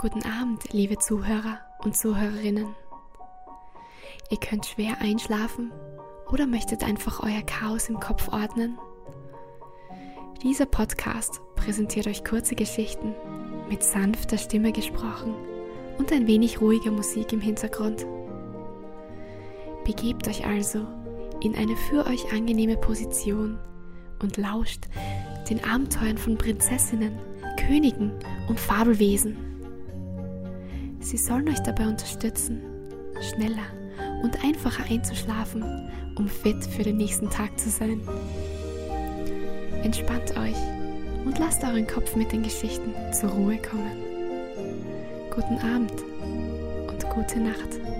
Guten Abend, liebe Zuhörer und Zuhörerinnen. Ihr könnt schwer einschlafen oder möchtet einfach euer Chaos im Kopf ordnen? Dieser Podcast präsentiert euch kurze Geschichten mit sanfter Stimme gesprochen und ein wenig ruhiger Musik im Hintergrund. Begebt euch also in eine für euch angenehme Position und lauscht den Abenteuern von Prinzessinnen, Königen und Fabelwesen. Sie sollen euch dabei unterstützen, schneller und einfacher einzuschlafen, um fit für den nächsten Tag zu sein. Entspannt euch und lasst euren Kopf mit den Geschichten zur Ruhe kommen. Guten Abend und gute Nacht.